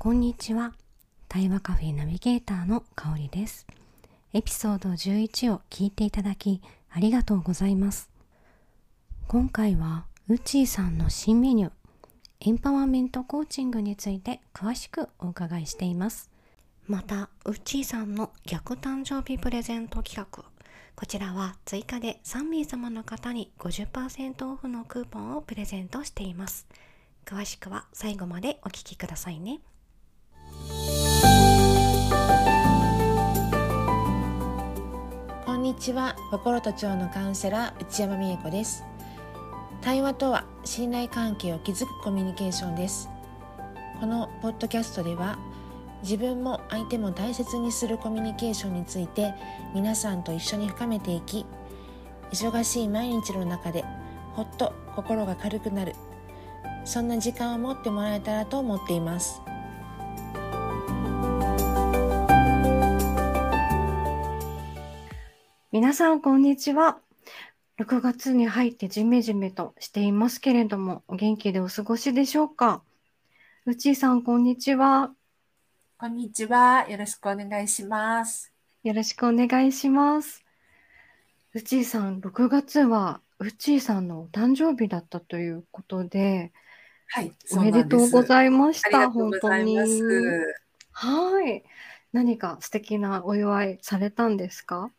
こんにちは。対話カフェナビゲーターの香りです。エピソード11を聞いていただきありがとうございます。今回はウッチーさんの新メニュー、エンパワーメントコーチングについて詳しくお伺いしています。また、ウッチーさんの逆誕生日プレゼント企画、こちらは追加で3名様の方に50%オフのクーポンをプレゼントしています。詳しくは最後までお聞きくださいね。にちは。心と腸のカウンセラー内山美恵子です。対話とは信頼関係を築くコミュニケーションです。このポッドキャストでは自分も相手も大切にするコミュニケーションについて皆さんと一緒に深めていき忙しい毎日の中でほっと心が軽くなる。そんな時間を持ってもらえたらと思っています。皆さん、こんにちは。6月に入ってじめじめとしていますけれども、お元気でお過ごしでしょうか？うちーさん、こんにちは。こんにちは。よろしくお願いします。よろしくお願いします。うちーさん、6月はうちーさんのお誕生日だったということで、はい、おめでとうございました。本当に。はい。何か素敵なお祝いされたんですか？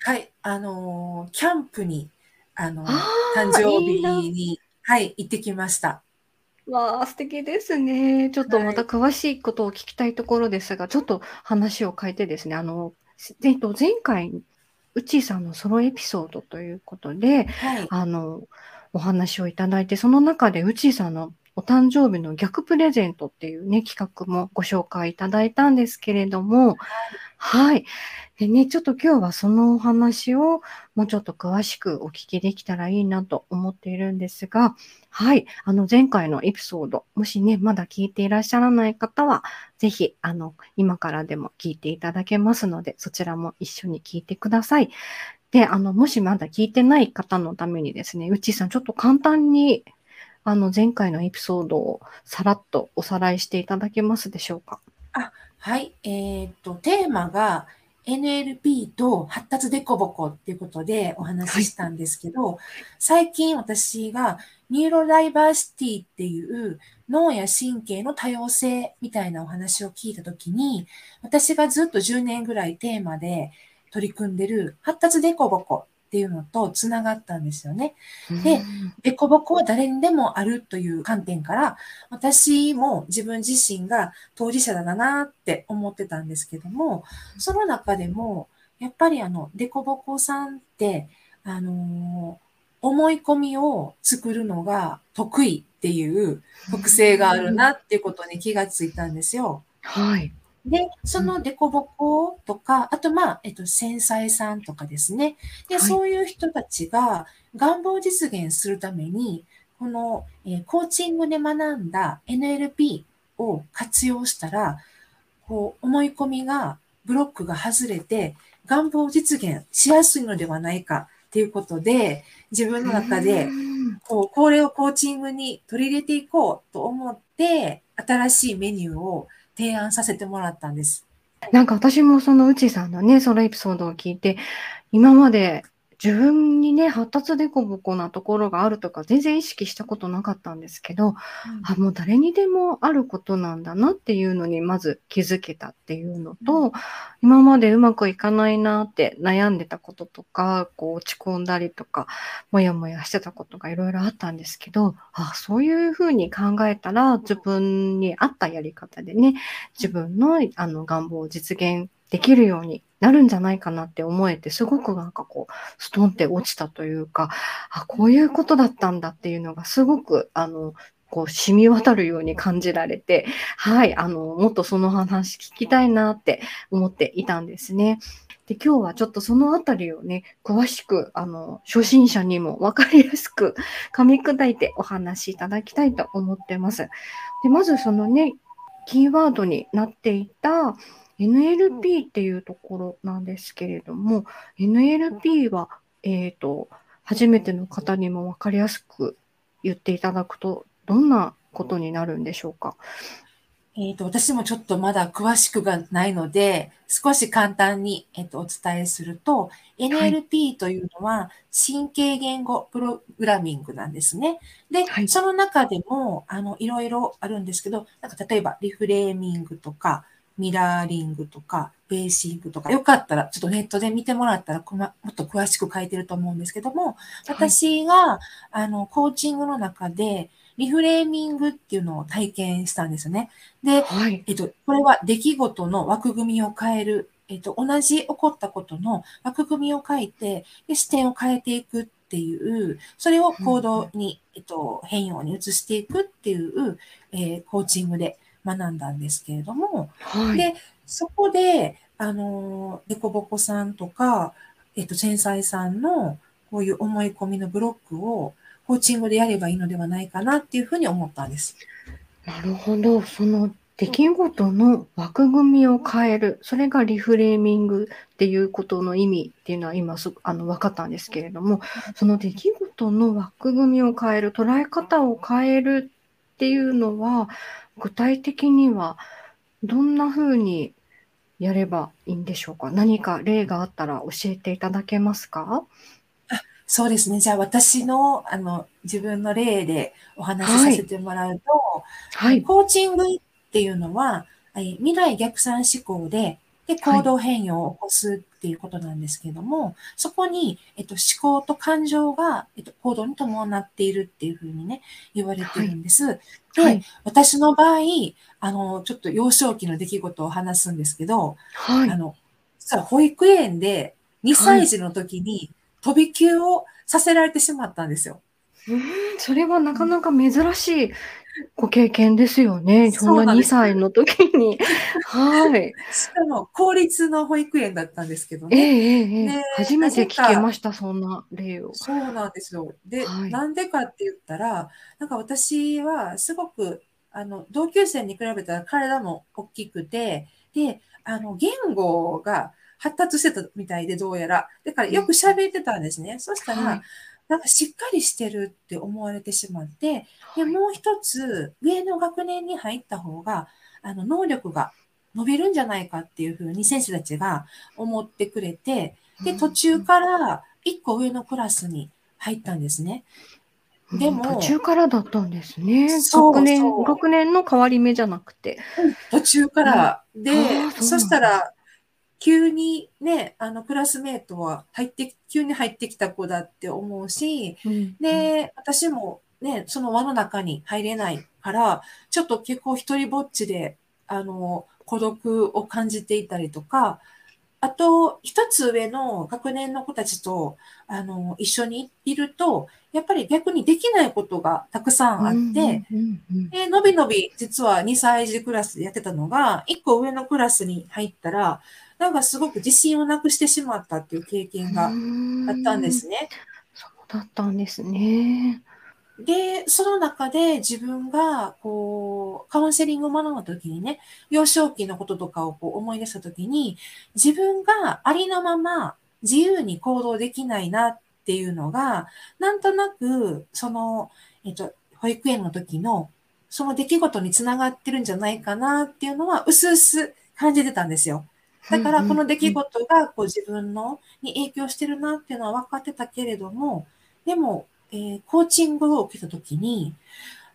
はい、あのー、キャンプに、あのー、誕生日にはい、行ってきました。わあ、素敵ですね。ちょっとまた詳しいことを聞きたいところですが、ちょっと話を変えてですね、あの、えっと、前回、うちーさんのソロエピソードということで、はい。あの、お話をいただいて、その中でうちーさんのお誕生日の逆プレゼントっていうね、企画もご紹介いただいたんですけれども、はい。でね、ちょっと今日はそのお話をもうちょっと詳しくお聞きできたらいいなと思っているんですが、はい。あの、前回のエピソード、もしね、まだ聞いていらっしゃらない方は、ぜひ、あの、今からでも聞いていただけますので、そちらも一緒に聞いてください。で、あの、もしまだ聞いてない方のためにですね、うちさん、ちょっと簡単にあの、前回のエピソードをさらっとおさらいしていただけますでしょうか？あ、はい。えー、っと、テーマが NLP と発達デコボコっていうことでお話ししたんですけど、はい、最近私が neurodiversity っていう脳や神経の多様性みたいなお話を聞いたときに、私がずっと10年ぐらいテーマで取り組んでる発達デコボコっていうのとつながったんですよね。で、デコボコは誰にでもあるという観点から、私も自分自身が当事者だなって思ってたんですけども、その中でも、やっぱりあの、デコボコさんって、あのー、思い込みを作るのが得意っていう特性があるなっていうことに気がついたんですよ。はい。で、そのデコボコとか、あとまあ、えっと、繊細さんとかですね。で、はい、そういう人たちが願望実現するために、この、えー、コーチングで学んだ NLP を活用したら、こう、思い込みが、ブロックが外れて、願望実現しやすいのではないかっていうことで、自分の中で、こう、これをコーチングに取り入れていこうと思って、新しいメニューを提案させてもらったんです。なんか私もそのうちさんのね、そのエピソードを聞いて、今まで自分にね、発達でこぼこなところがあるとか、全然意識したことなかったんですけど、うん、あ、もう誰にでもあることなんだなっていうのに、まず気づけたっていうのと、うん、今までうまくいかないなって悩んでたこととか、こう落ち込んだりとか、もやもやしてたことがいろいろあったんですけど、あ、そういうふうに考えたら、自分に合ったやり方でね、自分のあの願望を実現できるようになるんじゃないかなって思えて、すごくなんかこう、ストンって落ちたというか、あ、こういうことだったんだっていうのがすごく、あの、こう、染み渡るように感じられて、はい、あの、もっとその話聞きたいなって思っていたんですね。で、今日はちょっとそのあたりをね、詳しく、あの、初心者にもわかりやすく噛み砕いてお話しいただきたいと思ってます。で、まずそのね、キーワードになっていた、NLP っていうところなんですけれども、NLP は、えっ、ー、と、初めての方にも分かりやすく言っていただくと、どんなことになるんでしょうか？えっ、ー、と、私もちょっとまだ詳しくがないので、少し簡単に、えっ、ー、と、お伝えすると、NLP というのは神経言語プログラミングなんですね。で、はい、その中でも、あの、いろいろあるんですけど、なんか例えばリフレーミングとか、ミラーリングとか、ベーシングとか、よかったらちょっとネットで見てもらったらもっと詳しく書いてると思うんですけども、私が、あの、コーチングの中で、リフレーミングっていうのを体験したんですよね。で、はい、えっと、これは出来事の枠組みを変える、えっと、同じ起こったことの枠組みを変えて、で視点を変えていくっていう、それを行動に、えっと、変容に移していくっていう、えー、コーチングで学んだんですけれども、はい、で、そこで、あの、デコボコさんとか、えっと、繊細さんのこういう思い込みのブロックをコーチングでやればいいのではないかなっていうふうに思ったんです。なるほど。その出来事の枠組みを変える。それがリフレーミングっていうことの意味っていうのは今すあの分かったんですけれども、その出来事の枠組みを変える、捉え方を変えるっていうのは、具体的にはどんな風にやればいいんでしょうか？何か例があったら教えていただけますか？そうですね。じゃあ私の、あの、自分の例でお話しさせてもらうと、はい。コーチングっていうのは、未来逆算思考で、で、行動変容を起こすっていうことなんですけども、はい、そこに、えっと、思考と感情が、えっと、行動に伴っているっていうふうにね、言われてるんです。はい、で、はい、私の場合、あの、ちょっと幼少期の出来事を話すんですけど、はい、あの、実は保育園で2歳児の時に、飛び級をさせられてしまったんですよ。うん、それはなかなか珍しいご経験ですよね。そんな2歳の時に。はい。しかも、公立の保育園だったんですけどね。ええええ、初めて聞けました、そんな例を。そうなんですよ。で、はい、なんでかって言ったら、なんか私はすごく、あの、同級生に比べたら体も大きくて、で、あの、言語が、発達してたみたいで、どうやら。だからよく喋ってたんですね。うん、そしたら、はい、なんかしっかりしてるって思われてしまって、で、もう一つ、上の学年に入った方が、あの、能力が伸びるんじゃないかっていうふうに先生たちが思ってくれて、で、途中から一個上のクラスに入ったんですね。でも、途中からだったんですね。学年、学年の変わり目じゃなくて。途中から。で、そしたら、急にね、あの、クラスメートは入って、急に入ってきた子だって思うし、うん、で、私もね、その輪の中に入れないから、ちょっと結構一人ぼっちで、あの、孤独を感じていたりとか、あと、一つ上の学年の子たちと、あの、一緒にいると、やっぱり逆にできないことがたくさんあって、で、のびのび、実は2歳児クラスでやってたのが、1個上のクラスに入ったら、なんかすごく自信をなくしてしまったっていう経験があったんですね。そうだったんですね。で、その中で自分が、こう、カウンセリングを学んだ時にね、幼少期のこととかをこう思い出した時に、自分がありのまま自由に行動できないなっていうのが、なんとなく、その、えっと、保育園の時の、その出来事につながってるんじゃないかなっていうのは、うすうす感じてたんですよ。だからこの出来事がこう自分のに影響してるなっていうのは分かってたけれども、でも、えー、コーチングを受けたときに、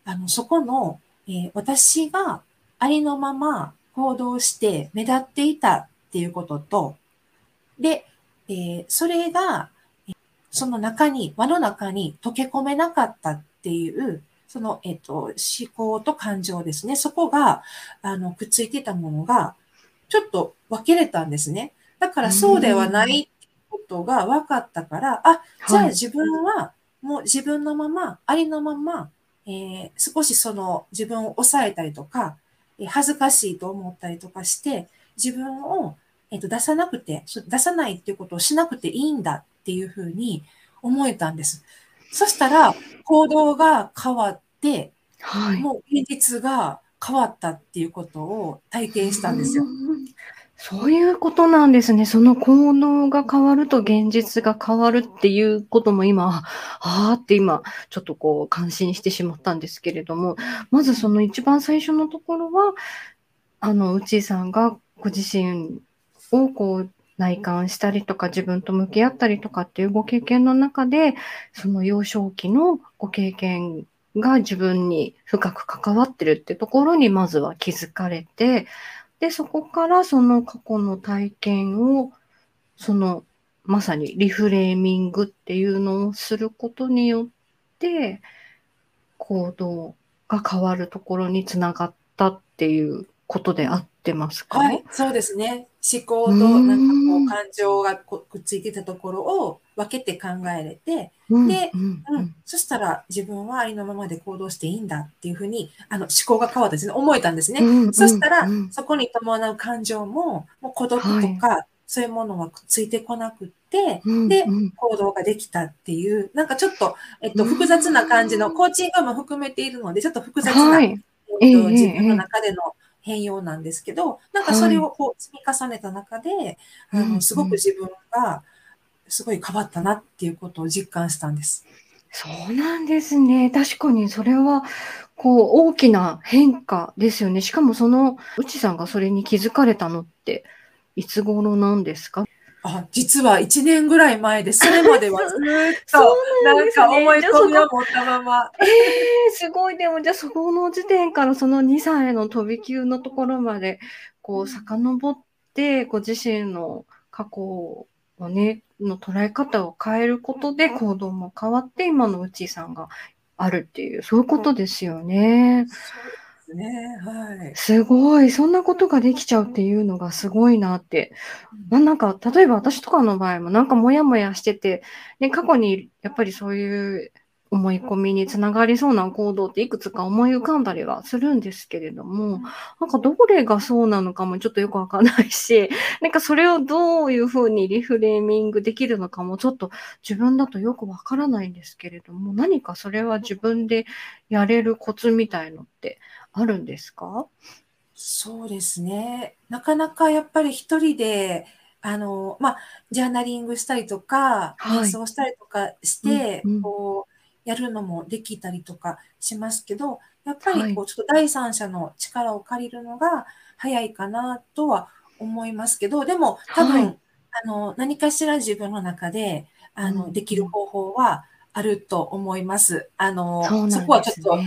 あの、そこの、えー、私がありのまま行動して目立っていたっていうことと、で、えー、それが、その中に、輪の中に溶け込めなかったっていう、その、えっ、と、思考と感情ですね。そこが、あの、くっついてたものが、ちょっと分けれたんですね。だからそうではないことが分かったから、あ、じゃあ自分はもう自分のまま、ありのまま、えー、少しその自分を抑えたりとか、えー、恥ずかしいと思ったりとかして、自分を、えーと、出さなくて、出さないっていうことをしなくていいんだっていうふうに思えたんです。そしたら、行動が変わって、はい、もう現実が変わったっていうことを体験したんですよ。そういうことなんですね。その行動が変わると現実が変わるっていうことも今、ああって今、ちょっとこう感心してしまったんですけれども、まずその一番最初のところは、あの、うちさんがご自身をこう内観したりとか自分と向き合ったりとかっていうご経験の中で、その幼少期のご経験が自分に深く関わってるってところにまずは気づかれて、で、そこからその過去の体験を、そのまさにリフレーミングっていうのをすることによって、行動が変わるところにつながったっていうことであってますか？はい、そうですね。思考となんかこう感情がくっついてたところを分けて考えれて、うんで、うんうん、そしたら自分はありのままで行動していいんだっていうふうにあの思考が変わったんですね。思えたんですね。うんそしたら、うんそこに伴う感情も、もう孤独とか、そういうものはくっついてこなくって、うんでうん行動ができたっていう、なんかちょっと、えっと、うん複雑な感じの、コーチングも含めているので、ちょっと複雑な、はい。えっとええ自分の中での変容なんですけど、なんかそれをこう積み重ねた中で、あうんの、すごく自分が、すごい変わったなっていうことを実感したんです。そうなんですね。確かにそれは、こう、大きな変化ですよね。しかもその、うちさんがそれに気づかれたのって、いつ頃なんですか？あ、実は1年ぐらい前で、それまではずーっと、なんか思い込みを持ったまま。ええすごい。でも、じゃあそこの時点からその2歳の飛び級のところまで、こう、遡って、ご自身の過去をね、の捉え方を変えることで行動も変わって、今のうちさんがあるっていう、そういうことですよね。ね。はい。すごい。そんなことができちゃうっていうのがすごいなって。まあ、なんか、例えば私とかの場合もなんかモヤモヤしてて、ね、過去にやっぱりそういう思い込みにつながりそうな行動っていくつか思い浮かんだりはするんですけれども、なんかどれがそうなのかもちょっとよくわかんないし、なんかそれをどういうふうにリフレーミングできるのかもちょっと自分だとよくわからないんですけれども、何かそれは自分でやれるコツみたいのってあるんですか？そうですね。なかなかやっぱり一人で、あの、まあ、ジャーナリングしたりとか、はい。瞑想したりとかして、うんうん。こう、やるのもできたりとかしますけど、やっぱりこはう、ちょっと第三者の力を借りるのが早いかなとは思いますけど、でも多分、はいあの、何かしら自分の中で、あの、うんできる方法はあると思います。あの、そね。そこはちょっと、うん、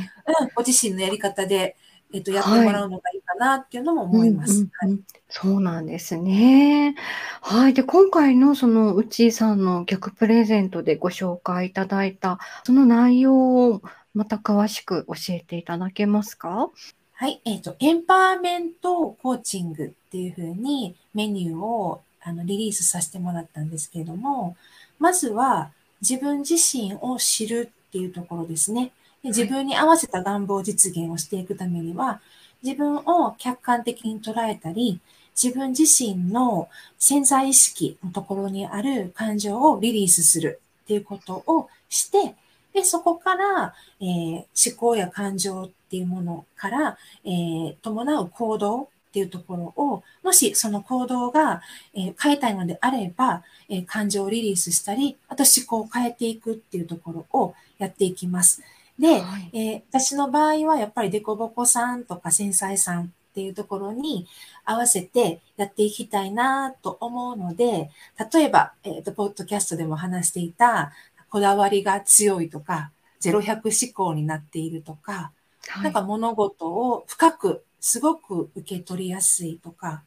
ご自身のやり方で、えっと、やってもらうのがいいかなっていうのも思います。うんうんうんそうなんですね。はい。で、今回のそのうちさんの逆プレゼントでご紹介いただいた、その内容をまた詳しく教えていただけますか？はい。えっ、と、エンパワーメントコーチングっていうふうにメニューをあのリリースさせてもらったんですけれども、まずは自分自身を知るっていうところですね。自分に合わせた願望実現をしていくためには、自分を客観的に捉えたり、自分自身の潜在意識のところにある感情をリリースするっていうことをして、で、そこから、えー思考や感情っていうものから、えー伴う行動っていうところを、もしその行動が、えー変えたいのであれば、え感情をリリースしたり、あと思考を変えていくっていうところをやっていきます。で、はい。えー私の場合はやっぱりデコボコさんとか繊細さんっていうところに合わせてやっていきたいなと思うので、例えば、えっ、と、ポッドキャストでも話していた、こだわりが強いとか、0100思考になっているとか、はい。なんか物事を深く、すごく受け取りやすいとか、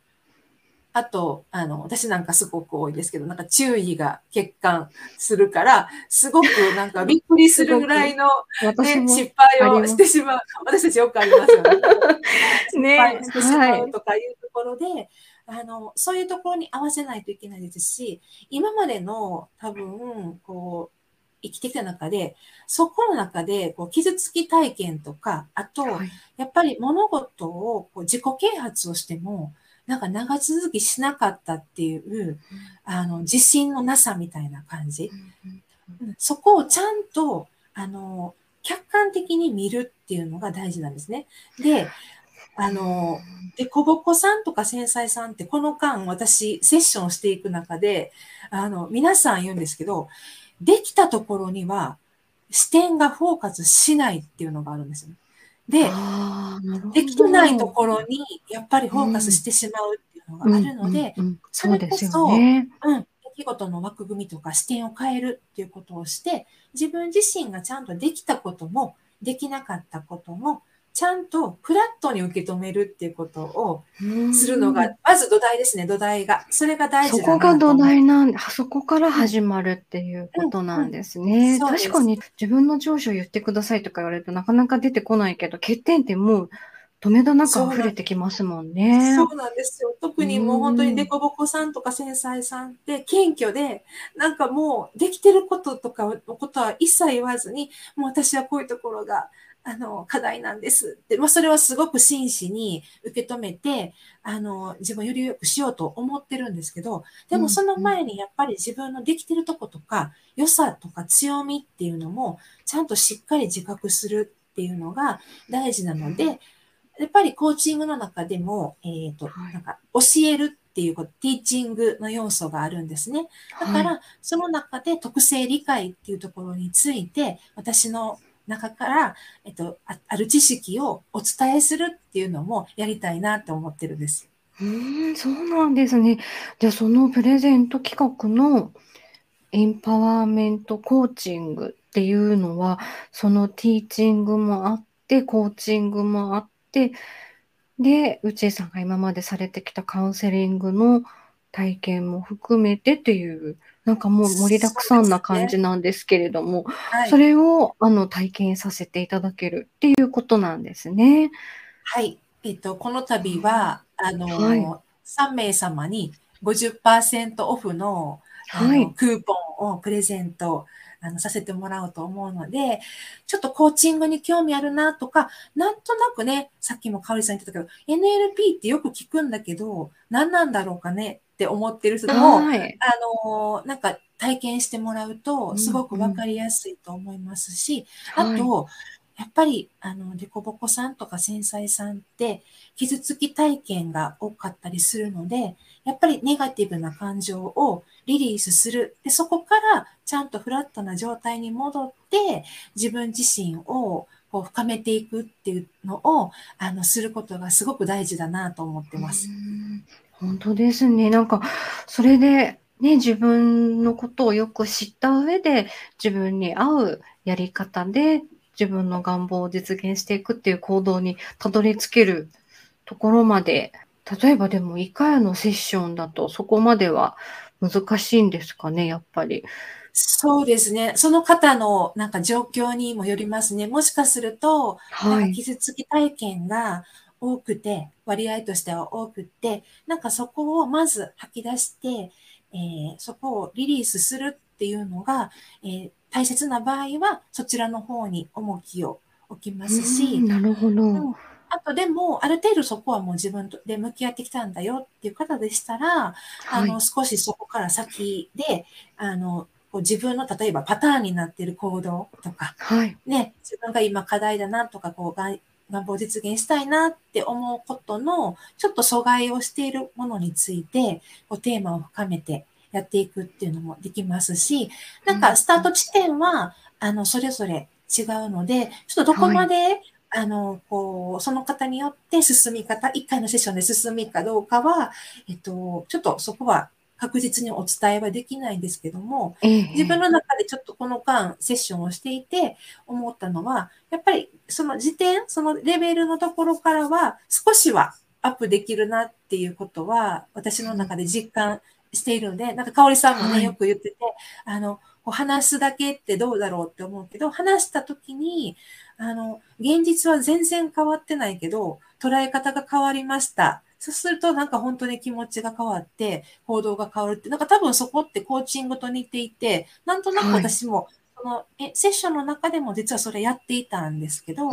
あと、あの、私なんかすごく多いですけど、なんか注意が欠陥するから、すごくなんかびっくりするぐらいの、ね、失敗をしてしまう。私たちよくありますよね。失ね敗してしまはいうとかいうところで、あの、そういうところに合わせないといけないですし、今までの多分、こう、生きてきた中で、そこの中でこう傷つき体験とか、あと、はいやっぱり物事をこう自己啓発をしても、なんか長続きしなかったっていう、あの、自信のなさみたいな感じ。うんそこをちゃんと、あの、客観的に見るっていうのが大事なんですね。で、あの、で、小ぼこさんとか繊細さんって、この間私、セッションしていく中で、あの、皆さん言うんですけど、できたところには、視点がフォーカスしないっていうのがあるんですよね。で、できないところにやっぱりフォーカスしてしまうっていうのがあるので、それこそ、うん、出来事の枠組みとか視点を変えるっていうことをして、自分自身がちゃんとできたことも、できなかったことも、ちゃんとフラットに受け止めるっていうことをするのが、まず土台ですね、土台が。それが大事だそこが土台なんで、そこから始まるっていうことなんですね。うんうん、確かに自分の上司を言ってくださいとか言われるとなかなか出てこないけど、欠点ってもう止めどなく溢れてきますもんね。そうなんですよ。特にもう本当にデコボコさんとか繊細さんって謙虚で、なんかもうできてることとかのことは一切言わずに、もう私はこういうところがあの、課題なんです。って、まあ、それはすごく真摯に受け止めて、あの、自分より良くしようと思ってるんですけど、でもその前にやっぱり自分のできてるとことか、良さとか強みっていうのも、ちゃんとしっかり自覚するっていうのが大事なので、やっぱりコーチングの中でも、えっ、ー、と、なんか教えるっていうこと、ティーチングの要素があるんですね。だから、その中で特性理解っていうところについて、私の中から、えっと、ある知識をお伝えするっていうのもやりたいなって思ってるんです。うん、そうなんですね。じゃあそのプレゼント企画のエンパワーメントコーチングっていうのは、そのティーチングもあって、コーチングもあって、で、うちさんが今までされてきたカウンセリングの体験も含めてっていうなんかもう盛りだくさんな感じなんですけれども、そ、ねはい、それをあの体験させていただけるっていうことなんですね。はい。えっと、この度は、あの、はい、3名様に50%オフのはい、クーポンをプレゼントあのさせてもらおうと思うので、ちょっとコーチングに興味あるなとか、なんとなくね、さっきもかおりさん言ってたけど、NLP ってよく聞くんだけど、何なんだろうかねって思ってる人も、はい、あの、なんか体験してもらうと、すごくわかりやすいと思いますし、うんうん、あと、はいやっぱり、あの、デコボコさんとか繊細さんって、傷つき体験が多かったりするので、やっぱりネガティブな感情をリリースする。で、そこからちゃんとフラットな状態に戻って、自分自身をこう深めていくっていうのを、あの、することがすごく大事だなと思ってます。本当ですね。なんか、それで、ね、自分のことをよく知った上で、自分に合うやり方で、自分の願望を実現していくっていう行動にたどり着けるところまで、例えばでも1回のセッションだとそこまでは難しいんですかね、やっぱり。そうですね。その方のなんか状況にもよりますね。もしかすると、はい、傷つき体験が多くて、割合としては多くて、なんかそこをまず吐き出して、えー、そこをリリースするっていうのが、えー、大切な場合は、そちらの方に重きを置きますし、なるほど。うん、あとでも、ある程度そこはもう自分で向き合ってきたんだよっていう方でしたら、はい、あの、少しそこから先で、あの、こう自分の例えばパターンになっている行動とか、はい、ね、自分が今課題だなとか、こう願望を実現したいなって思うことの、ちょっと阻害をしているものについて、こうテーマを深めてやっていくっていうのもできますし、なんかスタート地点は、あの、それぞれ違うので、ちょっとどこまで、はい、あの、こう、その方によって進み方、1回のセッションで進みかどうかは、えっと、ちょっとそこは確実にお伝えはできないんですけども、自分の中でちょっとこの間セッションをしていて思ったのは、やっぱりその時点、そのレベルのところからは少しはアップできるなっていうことは私の中で実感しているので、なんか香織さんもね、はい、よく言ってて、あの、話すだけってどうだろうって思うけど、話した時に、あの、現実は全然変わってないけど、捉え方が変わりました。そうするとなんか本当に気持ちが変わって、行動が変わるって、なんか多分そこってコーチングと似ていて、なんとなく私も、そのえセッションの中でも実はそれやっていたんですけど、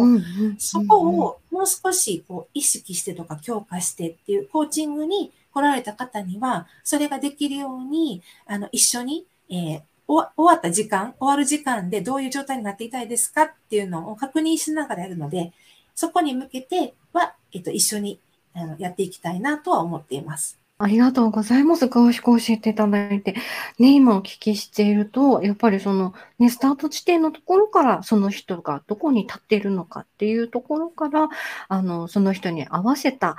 そこをもう少しこう意識してとか強化してっていうコーチングに来られた方には、それができるように、あの、一緒に、えー、終わった時間、終わる時間でどういう状態になっていたいですかっていうのを確認しながらやるので、そこに向けては、えっと、一緒にあのやっていきたいなとは思っています。ありがとうございます。詳しく教えていただいて。ね、今お聞きしていると、やっぱりその、ね、スタート地点のところから、その人がどこに立っているのかっていうところから、あの、その人に合わせた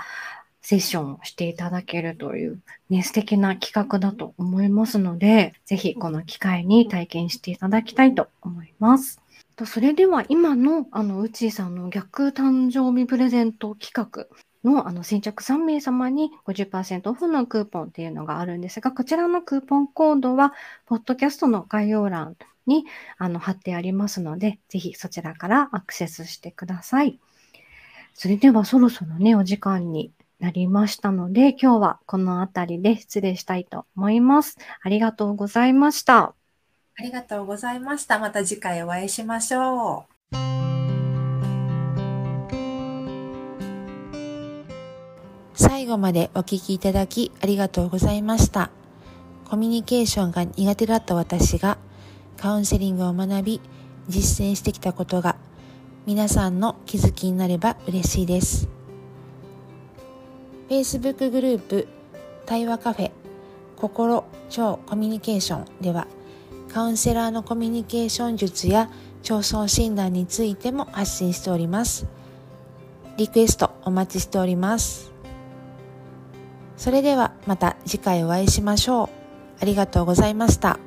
セッションをしていただけるという、ね、素敵な企画だと思いますので、ぜひこの機会に体験していただきたいと思います。それでは今の、あの、うちーさんの逆誕生日プレゼント企画のあの先着3名様に50%オフのクーポンっていうのがあるんですが、こちらのクーポンコードは、ポッドキャストの概要欄にあの貼ってありますので、ぜひそちらからアクセスしてください。それではそろそろね、お時間になりましたので、今日はこの辺りで失礼したいと思います。ありがとうございました。ありがとうございました。また次回お会いしましょう。最後までお聞きいただきありがとうございました。コミュニケーションが苦手だった私がカウンセリングを学び実践してきたことが皆さんの気づきになれば嬉しいです。Facebook グループ対話カフェ心超コミュニケーションではカウンセラーのコミュニケーション術や調創診断についても発信しております。リクエストお待ちしております。それではまた次回お会いしましょう。ありがとうございました。